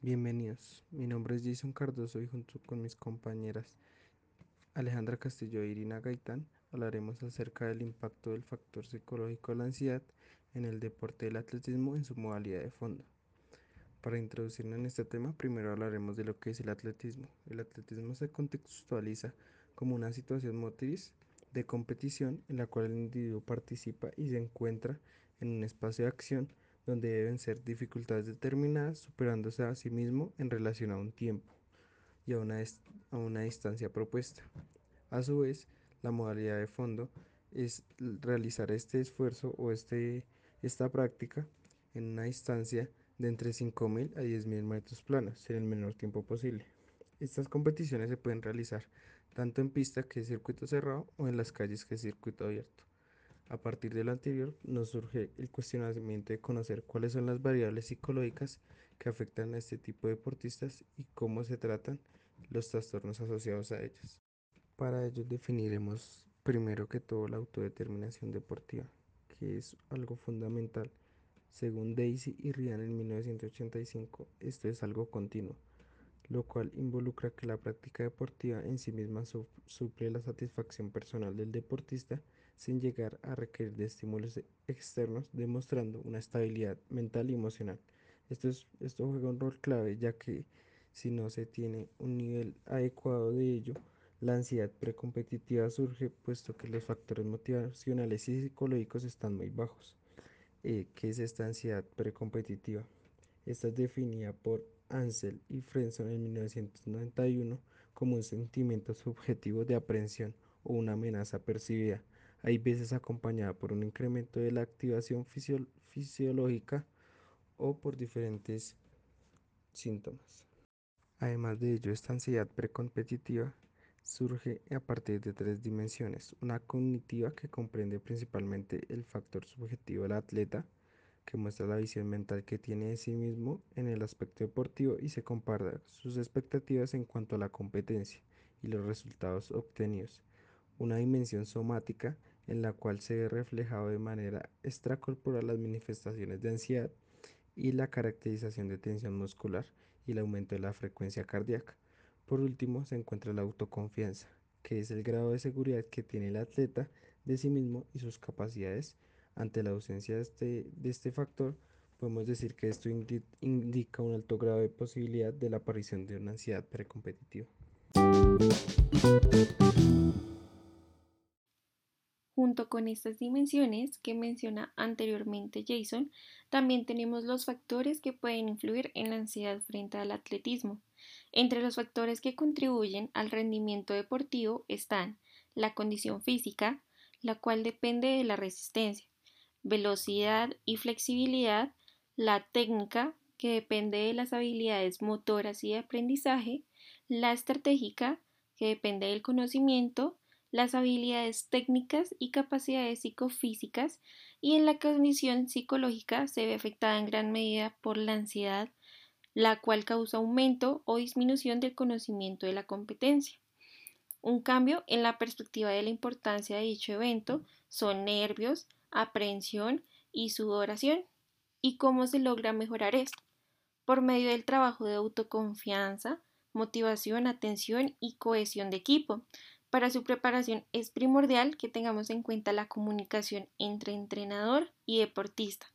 Bienvenidos, mi nombre es Jason Cardoso y junto con mis compañeras Alejandra Castillo e Irina Gaitán hablaremos acerca del impacto del factor psicológico de la ansiedad en el deporte del atletismo en su modalidad de fondo. Para introducirnos en este tema, primero hablaremos de lo que es el atletismo. El atletismo se contextualiza como una situación motriz de competición en la cual el individuo participa y se encuentra en un espacio de acción donde deben ser dificultades determinadas superándose a sí mismo en relación a un tiempo y a una, a una distancia propuesta. A su vez, la modalidad de fondo es realizar este esfuerzo o este, esta práctica en una distancia de entre 5.000 a 10.000 metros planos en el menor tiempo posible. Estas competiciones se pueden realizar tanto en pista que es circuito cerrado o en las calles que es circuito abierto. A partir de lo anterior nos surge el cuestionamiento de conocer cuáles son las variables psicológicas que afectan a este tipo de deportistas y cómo se tratan los trastornos asociados a ellas. Para ello definiremos primero que todo la autodeterminación deportiva, que es algo fundamental. Según Daisy y Ryan en 1985, esto es algo continuo lo cual involucra que la práctica deportiva en sí misma suple la satisfacción personal del deportista sin llegar a requerir de estímulos externos, demostrando una estabilidad mental y emocional. Esto, es, esto juega un rol clave ya que si no se tiene un nivel adecuado de ello, la ansiedad precompetitiva surge puesto que los factores motivacionales y psicológicos están muy bajos. Eh, ¿Qué es esta ansiedad precompetitiva? Esta es definida por Ansel y Frenson en 1991 como un sentimiento subjetivo de aprehensión o una amenaza percibida, hay veces acompañada por un incremento de la activación fisiológica o por diferentes síntomas. Además de ello, esta ansiedad precompetitiva surge a partir de tres dimensiones. Una cognitiva que comprende principalmente el factor subjetivo del atleta, que muestra la visión mental que tiene de sí mismo en el aspecto deportivo y se compara sus expectativas en cuanto a la competencia y los resultados obtenidos. Una dimensión somática en la cual se ve reflejado de manera extracorporal las manifestaciones de ansiedad y la caracterización de tensión muscular y el aumento de la frecuencia cardíaca. Por último, se encuentra la autoconfianza, que es el grado de seguridad que tiene el atleta de sí mismo y sus capacidades ante la ausencia de este, de este factor, podemos decir que esto indica un alto grado de posibilidad de la aparición de una ansiedad precompetitiva. Con estas dimensiones que menciona anteriormente Jason, también tenemos los factores que pueden influir en la ansiedad frente al atletismo. Entre los factores que contribuyen al rendimiento deportivo están la condición física, la cual depende de la resistencia, velocidad y flexibilidad, la técnica, que depende de las habilidades motoras y de aprendizaje, la estratégica, que depende del conocimiento, las habilidades técnicas y capacidades psicofísicas, y en la condición psicológica se ve afectada en gran medida por la ansiedad, la cual causa aumento o disminución del conocimiento de la competencia. Un cambio en la perspectiva de la importancia de dicho evento son nervios, aprehensión y sudoración. ¿Y cómo se logra mejorar esto? Por medio del trabajo de autoconfianza, motivación, atención y cohesión de equipo. Para su preparación es primordial que tengamos en cuenta la comunicación entre entrenador y deportista,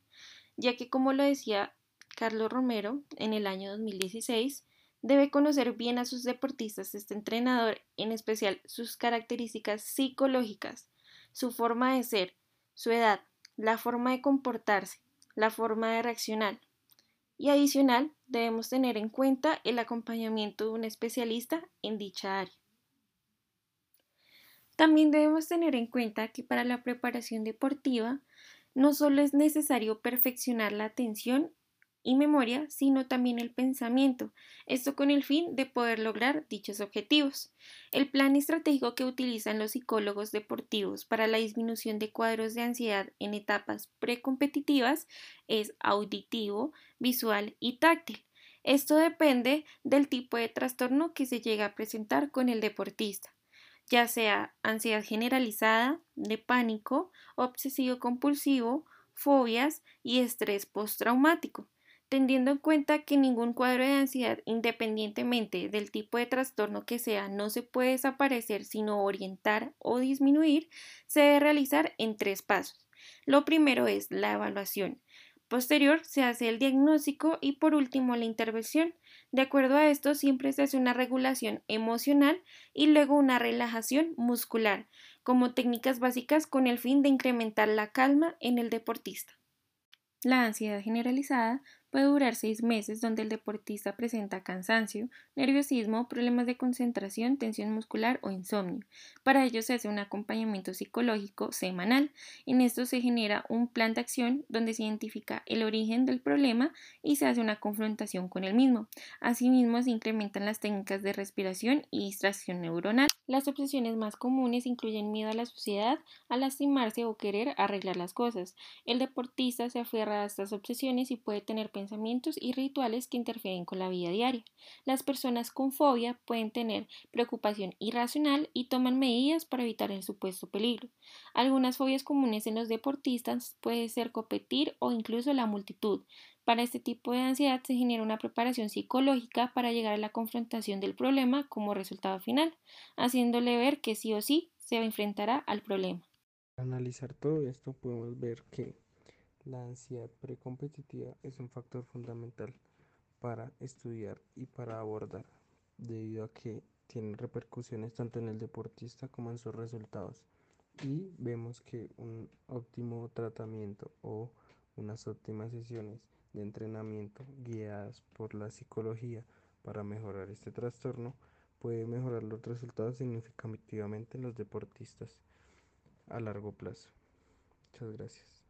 ya que como lo decía Carlos Romero en el año 2016, debe conocer bien a sus deportistas este entrenador, en especial sus características psicológicas, su forma de ser, su edad, la forma de comportarse, la forma de reaccionar. Y adicional, debemos tener en cuenta el acompañamiento de un especialista en dicha área. También debemos tener en cuenta que para la preparación deportiva no solo es necesario perfeccionar la atención y memoria, sino también el pensamiento, esto con el fin de poder lograr dichos objetivos. El plan estratégico que utilizan los psicólogos deportivos para la disminución de cuadros de ansiedad en etapas precompetitivas es auditivo, visual y táctil. Esto depende del tipo de trastorno que se llega a presentar con el deportista, ya sea ansiedad generalizada, de pánico, obsesivo compulsivo, fobias y estrés postraumático. teniendo en cuenta que ningún cuadro de ansiedad, independientemente del tipo de trastorno que sea, no se puede desaparecer, sino orientar o disminuir, se debe realizar en tres pasos. Lo primero es la evaluación. Posterior se hace el diagnóstico y por último la intervención. De acuerdo a esto siempre se hace una regulación emocional y luego una relajación muscular como técnicas básicas con el fin de incrementar la calma en el deportista. La ansiedad generalizada puede durar seis meses donde el deportista presenta cansancio, nerviosismo, problemas de concentración, tensión muscular o insomnio. Para ello se hace un acompañamiento psicológico semanal. En esto se genera un plan de acción donde se identifica el origen del problema y se hace una confrontación con el mismo. Asimismo se incrementan las técnicas de respiración y distracción neuronal. Las obsesiones más comunes incluyen miedo a la sociedad, a lastimarse o querer arreglar las cosas. El deportista se aferra a estas obsesiones y puede tener pensamientos y rituales que interfieren con la vida diaria. Las personas con fobia pueden tener preocupación irracional y toman medidas para evitar el supuesto peligro. Algunas fobias comunes en los deportistas pueden ser competir o incluso la multitud. Para este tipo de ansiedad se genera una preparación psicológica para llegar a la confrontación del problema como resultado final, haciéndole ver que sí o sí se enfrentará al problema. Al analizar todo esto podemos ver que la ansiedad precompetitiva es un factor fundamental para estudiar y para abordar, debido a que tiene repercusiones tanto en el deportista como en sus resultados. Y vemos que un óptimo tratamiento o unas óptimas sesiones de entrenamiento guiadas por la psicología para mejorar este trastorno puede mejorar los resultados significativamente en los deportistas a largo plazo. Muchas gracias.